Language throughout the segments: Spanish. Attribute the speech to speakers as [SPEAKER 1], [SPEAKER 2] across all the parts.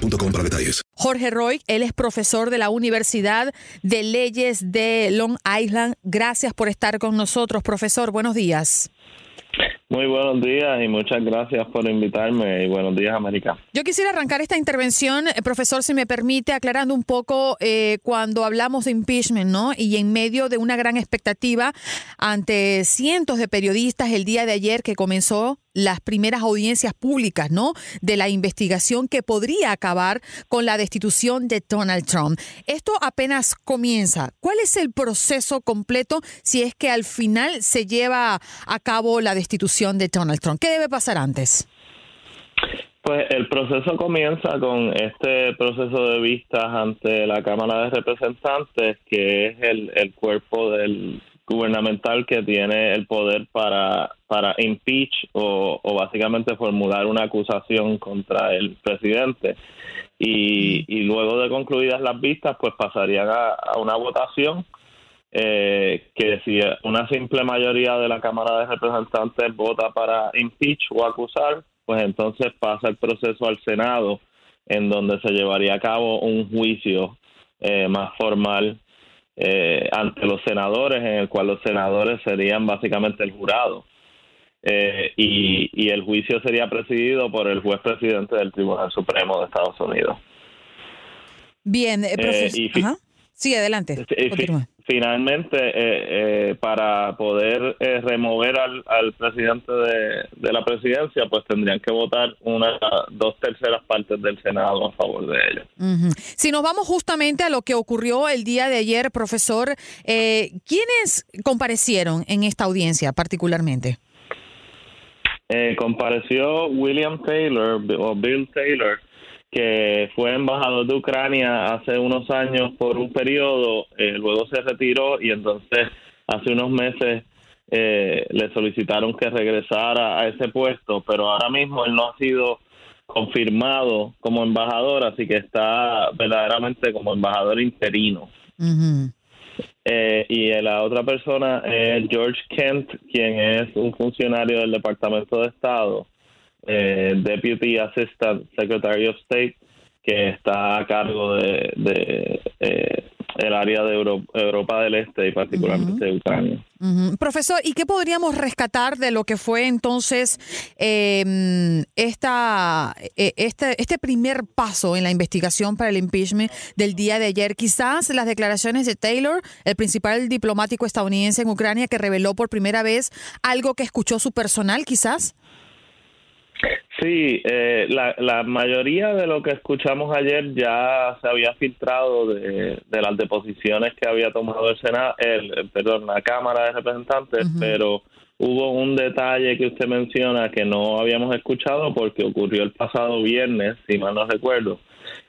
[SPEAKER 1] para detalles.
[SPEAKER 2] Jorge Roy, él es profesor de la Universidad de Leyes de Long Island. Gracias por estar con nosotros, profesor. Buenos días.
[SPEAKER 3] Muy buenos días y muchas gracias por invitarme y buenos días América.
[SPEAKER 2] Yo quisiera arrancar esta intervención, eh, profesor, si me permite, aclarando un poco eh, cuando hablamos de impeachment, ¿no? Y en medio de una gran expectativa ante cientos de periodistas el día de ayer que comenzó las primeras audiencias públicas, ¿no? De la investigación que podría acabar con la destitución de Donald Trump. Esto apenas comienza. ¿Cuál es el proceso completo si es que al final se lleva a cabo la destitución de Donald Trump? ¿Qué debe pasar antes?
[SPEAKER 3] Pues el proceso comienza con este proceso de vistas ante la Cámara de Representantes, que es el, el cuerpo del gubernamental que tiene el poder para, para impeach o, básicamente formular una acusación contra el presidente. Y, y luego de concluidas las vistas, pues pasarían a una votación eh, que si una simple mayoría de la Cámara de Representantes vota para impeach o acusar, pues entonces pasa el proceso al Senado, en donde se llevaría a cabo un juicio eh, más formal eh, ante los senadores, en el cual los senadores serían básicamente el jurado. Eh, y, y el juicio sería presidido por el juez presidente del Tribunal Supremo de Estados Unidos.
[SPEAKER 2] Bien, eh, profesor.
[SPEAKER 3] y fi-
[SPEAKER 2] Ajá. Sí, adelante.
[SPEAKER 3] Eh,
[SPEAKER 2] Continúa.
[SPEAKER 3] Finalmente, eh, eh, para poder eh, remover al, al presidente de, de la presidencia, pues tendrían que votar una dos terceras partes del Senado a favor de.
[SPEAKER 2] Ujú. Si nos vamos justamente a lo que ocurrió el día de ayer, profesor, eh, ¿quiénes comparecieron en esta audiencia particularmente?
[SPEAKER 3] Eh, compareció William Taylor o Bill Taylor, que fue embajador de Ucrania hace unos años por un periodo, eh, luego se retiró y entonces hace unos meses eh, le solicitaron que regresara a ese puesto, pero ahora mismo él no ha sido confirmado como embajador, así que está verdaderamente como embajador interino. Eh, y la otra persona es George Kent, quien es un funcionario del Departamento de Estado, eh, Deputy Assistant Secretary of State, que está a cargo de, de, eh, el área de Euro- Europa del Este y particularmente de Ucrania.
[SPEAKER 2] Profesor, ¿y qué podríamos rescatar de lo que fue entonces eh, esta, eh, este, este primer paso en la investigación para el impeachment del día de ayer? Quizás las declaraciones de Taylor, el principal diplomático estadounidense en Ucrania, que reveló por primera vez algo que escuchó su personal, quizás.
[SPEAKER 3] Sí, eh, la, la mayoría de lo que escuchamos ayer ya se había filtrado de, de las deposiciones que había tomado el Senado, el, perdón, la Cámara de Representantes, pero hubo un detalle que usted menciona que no habíamos escuchado porque ocurrió el pasado viernes, si mal no recuerdo,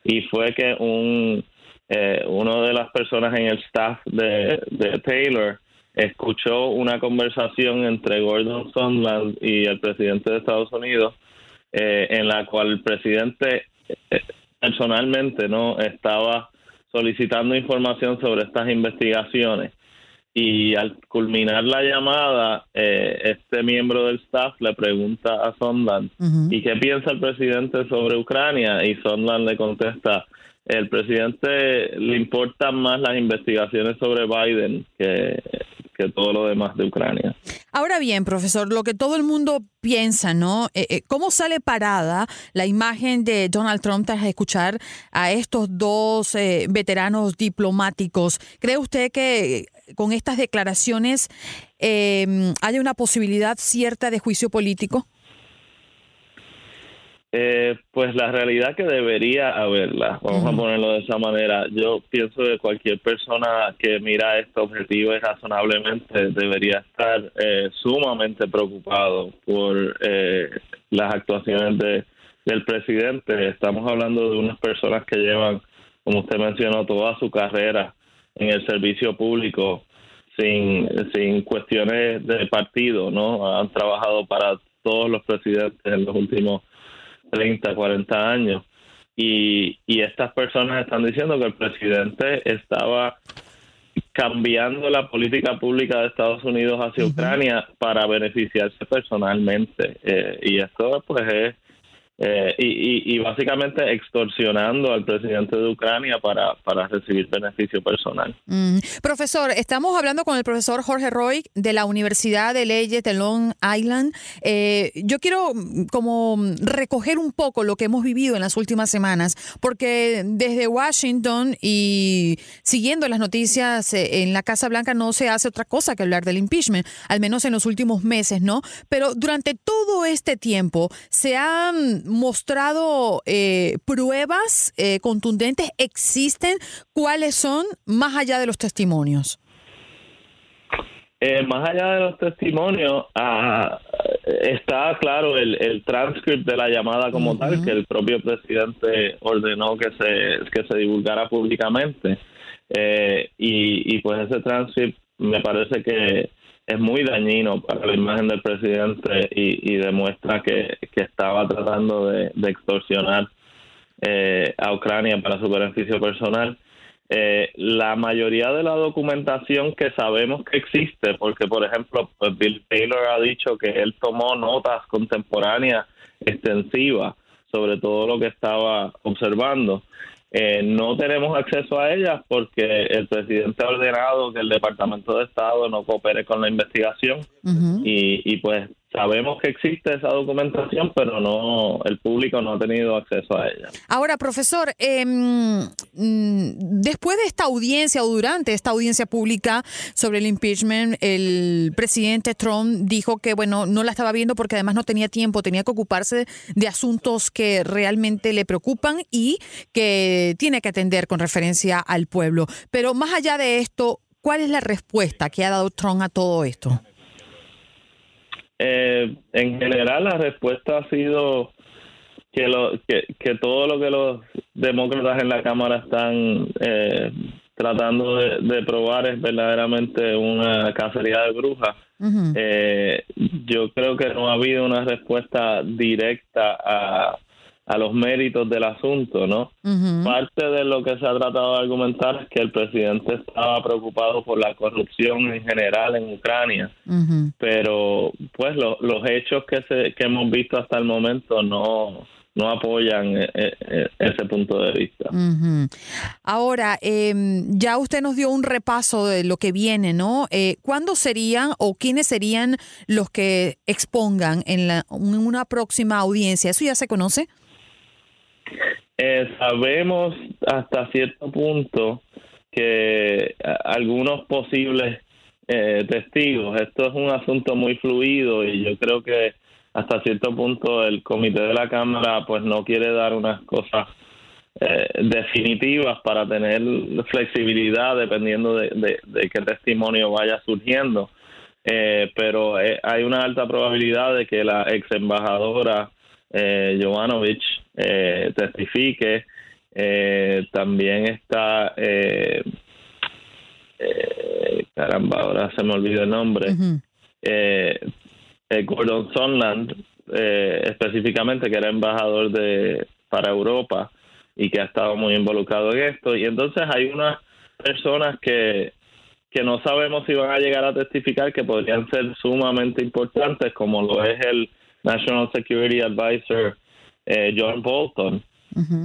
[SPEAKER 3] y fue que un eh, uno de las personas en el staff de, de Taylor escuchó una conversación entre Gordon Sondland y el presidente de Estados Unidos eh, en la cual el presidente eh, personalmente no estaba solicitando información sobre estas investigaciones. Y al culminar la llamada eh, este miembro del staff le pregunta a Sondland y qué piensa el presidente sobre Ucrania y Sondland le contesta el presidente le importan más las investigaciones sobre Biden que, que todo lo demás de Ucrania.
[SPEAKER 2] Ahora bien, profesor, lo que todo el mundo piensa, ¿no? Eh, eh, ¿Cómo sale parada la imagen de Donald Trump tras escuchar a estos dos eh, veteranos diplomáticos? ¿Cree usted que con estas declaraciones hay una posibilidad cierta de juicio político?
[SPEAKER 3] Eh, pues la realidad que debería haberla, vamos a ponerlo de esa manera. Yo pienso que cualquier persona que mira este objetivo y razonablemente debería estar eh, sumamente preocupado por eh, las actuaciones de, del presidente. Estamos hablando de unas personas que llevan, como usted mencionó, toda su carrera en el servicio público sin, sin cuestiones de partido, ¿no? Han trabajado para todos los presidentes en los últimos 30, 40 años. Y, y estas personas están diciendo que el presidente estaba cambiando la política pública de Estados Unidos hacia Ucrania para beneficiarse personalmente. Eh, y esto pues es eh, y, y, básicamente extorsionando al presidente de Ucrania para, para recibir beneficio personal.
[SPEAKER 2] Mm. Profesor, estamos hablando con el profesor Jorge Roy de la Universidad de Leyes de Long Island. Eh, yo quiero mm, como recoger un poco lo que hemos vivido en las últimas semanas, porque desde Washington y siguiendo las noticias eh, en la Casa Blanca no se hace otra cosa que hablar del impeachment, al menos en los últimos meses, ¿no? Pero durante todo este tiempo se han mostrado eh, pruebas eh, contundentes, existen, ¿cuáles son más allá de los testimonios?
[SPEAKER 3] Eh, más allá de los testimonios, ah, está claro el, el transcript de la llamada como tal, que el propio presidente ordenó que se, que se divulgara públicamente. y, y pues ese transcript me parece que es muy dañino para la imagen del presidente y, demuestra que, estaba tratando de, extorsionar eh, a Ucrania para su beneficio personal. Eh, la mayoría de la documentación que sabemos que existe, porque por ejemplo pues, Bill Taylor ha dicho que él tomó notas contemporáneas extensivas sobre todo lo que esty observando. Eh, no tenemos acceso a ellas porque el presidente ha ordenado que el Departamento de Estado no coopere con la investigación y, y pues Sabemos que existe esa documentación, pero no el público no ha tenido acceso a ella.
[SPEAKER 2] Ahora, profesor, mm, después de esta audiencia o durante esta audiencia pública sobre el impeachment, el presidente Trump dijo que bueno no la estaba viendo porque además no tenía tiempo, tenía que ocuparse de asuntos que realmente le preocupan y que tiene que atender con referencia al pueblo. Pero más allá de esto, ¿cuál es la respuesta que ha dado Trump a todo esto?
[SPEAKER 3] Eh, en general, la respuesta ha sido que, lo, que, todo lo que los demócratas en la Cámara están eh, tratando de, probar es verdaderamente una cacería de brujas. Eh, yo creo que no ha habido una respuesta directa a, a los méritos del asunto, ¿no? Parte de lo que se ha tratado de argumentar es que el presidente estaba preocupado por la corrupción en general en Ucrania, pero pues los hechos que, se, que hemos visto hasta el momento no no apoyan eh, eh, ese punto de vista.
[SPEAKER 2] Ahora, em, ya usted nos dio un repaso de lo que viene, ¿no? Eh, ¿Cuándo serían o quiénes serían los que expongan en, la, en una próxima audiencia? ¿Eso ya se conoce?
[SPEAKER 3] Eh, sabemos hasta cierto punto que algunos posibles eh, testigos, esto es un asunto muy fluido y yo creo que hasta cierto punto el comité de la Cámara pues no quiere dar unas cosas eh, definitivas para tener flexibilidad dependiendo de, qué testimonio vaya surgiendo. Eh, pero eh, hay una alta probabilidad de que la ex embajadora eh, Jovanovic testifique. también está, caramba, ahora se me olvidó el nombre, Gordon Sondland, específicamente, que era embajador de para Europa y que ha estado muy involucrado en esto. Y entonces hay unas personas que, que no sabemos si van a llegar a testificar que podrían ser sumamente importantes, como lo es el National Security Advisor eh, John Bolton,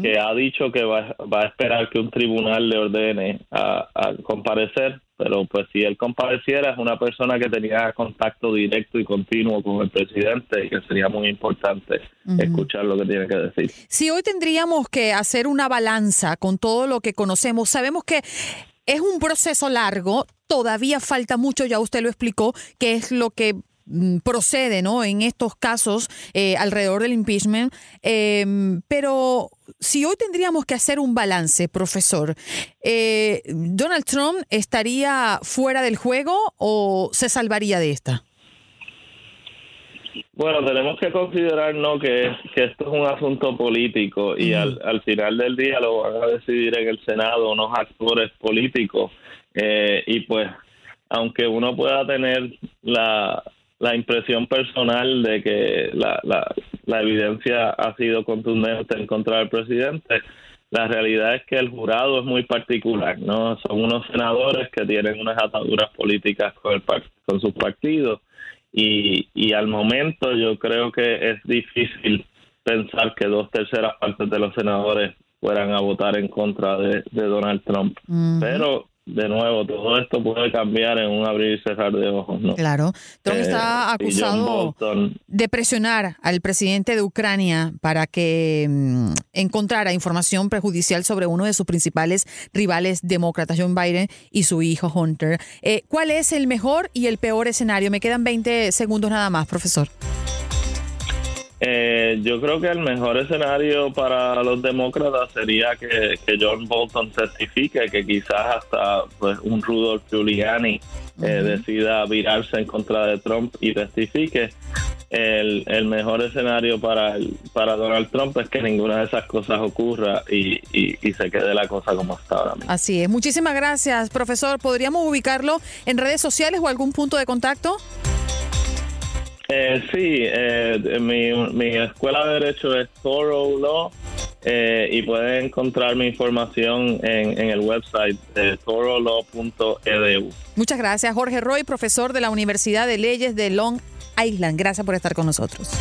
[SPEAKER 3] que ha dicho que va, va, a esperar que un tribunal le ordene a, comparecer, pero pues si él compareciera es una persona que tenía contacto directo y continuo con el presidente y que sería muy importante escuchar lo que tiene que decir.
[SPEAKER 2] Si hoy tendríamos que hacer una balanza con todo lo que conocemos, sabemos que es un proceso largo, todavía falta mucho, ya usted lo explicó, que es lo que procede ¿no? en estos casos eh, alrededor del impeachment. Em, pero si hoy tendríamos que hacer un balance, profesor, eh, ¿Donald Trump estaría fuera del juego o se salvaría de esta?
[SPEAKER 3] Bueno, tenemos que considerar ¿no? que, esto es un asunto político y al, al, final del día lo van a decidir en el Senado unos actores políticos eh, y pues aunque uno pueda tener la, la impresión personal de que la, la, evidencia ha sido contundente en contra del presidente. La realidad es que el jurado es muy particular, ¿no? Son unos senadores que tienen unas ataduras políticas con, el, con sus partidos y, y al momento yo creo que es difícil pensar que dos terceras partes de los senadores fueran a votar en contra de, Donald Trump. Pero de nuevo, todo esto puede cambiar en un abrir y cerrar de ojos, ¿no?
[SPEAKER 2] Claro. Trump eh, está acusado de presionar al presidente de Ucrania para que mm, encontrara información perjudicial sobre uno de sus principales rivales demócratas, John Biden, y su hijo Hunter. Eh, ¿Cuál es el mejor y el peor escenario? Me quedan 20 segundos nada más, profesor.
[SPEAKER 3] Eh, yo creo que el mejor escenario para los demócratas sería que, John Bolton testifique, que quizás hasta pues, un Rudolph Giuliani eh, decida virarse en contra de Trump y testifique. El, mejor escenario para, para Donald Trump es que ninguna de esas cosas ocurra y, y se quede la cosa como está ahora mismo.
[SPEAKER 2] Así es. Muchísimas gracias, profesor. ¿Podríamos ubicarlo en redes sociales o algún punto de contacto?
[SPEAKER 3] Eh, sí, eh, mi, mi, escuela de Derecho es Thorough Law eh, y pueden encontrar mi información en, en el website de thoroughLaw.edu.
[SPEAKER 2] Muchas gracias, Jorge Roy, profesor de la Universidad de Leyes de Long Island. Gracias por estar con nosotros.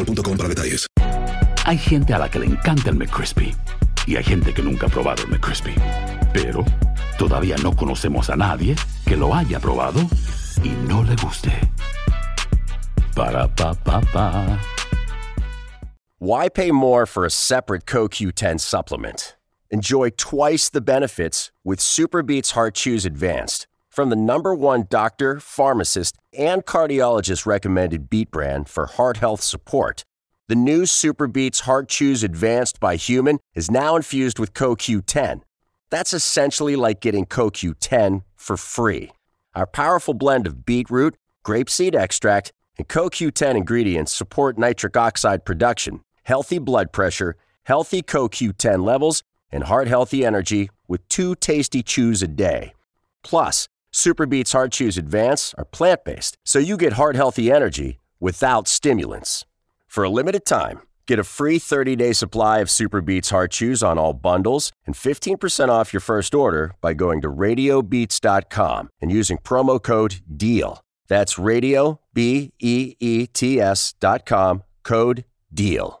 [SPEAKER 1] para detalles.
[SPEAKER 4] Hay gente a la que le encanta el McCrispy y hay gente que nunca ha probado el McCrispy. Pero todavía no conocemos a nadie que lo haya probado y no le guste. Para pa pa pa.
[SPEAKER 5] Why pay more for a separate CoQ10 supplement? Enjoy twice the benefits with Super Beats Heart Chews Advanced from the number one doctor, pharmacist, and cardiologist recommended beat brand for heart health support, the new Super Beats Heart Chews Advanced by Human is now infused with CoQ10. That's essentially like getting CoQ10 for free. Our powerful blend of beetroot, grapeseed extract, and CoQ10 ingredients support nitric oxide production, healthy blood pressure, healthy CoQ10 levels, and heart healthy energy with two tasty chews a day. Plus, Superbeats Heart Chews Advance are plant based, so you get heart healthy energy without stimulants. For a limited time, get a free 30 day supply of Superbeats Heart Chews on all bundles and 15% off your first order by going to radiobeats.com and using promo code DEAL. That's radio, B E E T S.com Code DEAL.